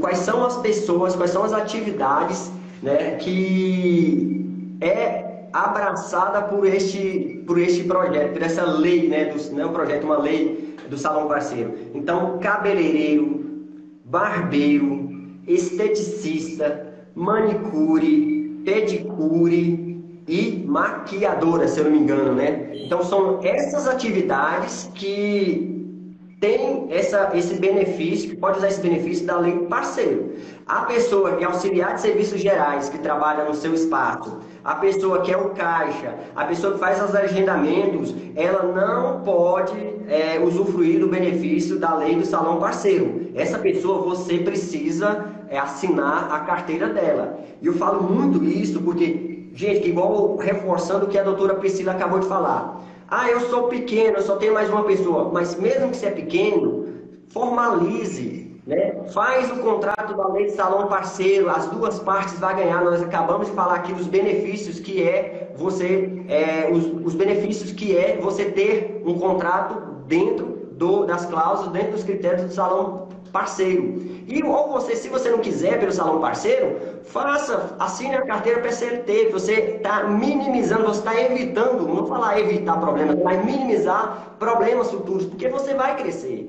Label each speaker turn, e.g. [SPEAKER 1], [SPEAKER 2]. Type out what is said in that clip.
[SPEAKER 1] quais são as pessoas, quais são as atividades né, que é abraçada por este, por este projeto, por essa lei, né, do, não é um projeto, uma lei do Salão Parceiro. Então, cabeleireiro, barbeiro, esteticista, manicure, pedicure e maquiadora, se eu não me engano, né? Então são essas atividades que tem essa, esse benefício, pode usar esse benefício da lei parceiro. A pessoa que é auxiliar de serviços gerais, que trabalha no seu espaço, a pessoa que é o caixa, a pessoa que faz os agendamentos, ela não pode é, usufruir do benefício da lei do salão parceiro. Essa pessoa você precisa é, assinar a carteira dela. E eu falo muito isso porque, gente, igual reforçando o que a doutora Priscila acabou de falar. Ah, eu sou pequeno, eu só tenho mais uma pessoa. Mas mesmo que você é pequeno, formalize, né? Faz o contrato da lei de salão parceiro, as duas partes vão ganhar. Nós acabamos de falar aqui dos benefícios que é você, é, os, os benefícios que é você ter um contrato dentro do, das cláusulas, dentro dos critérios do salão parceiro. E ou você, se você não quiser pelo salão parceiro, faça, assine a carteira PCLT. Você está minimizando, você está evitando, não falar evitar problemas, mas minimizar problemas futuros, porque você vai crescer.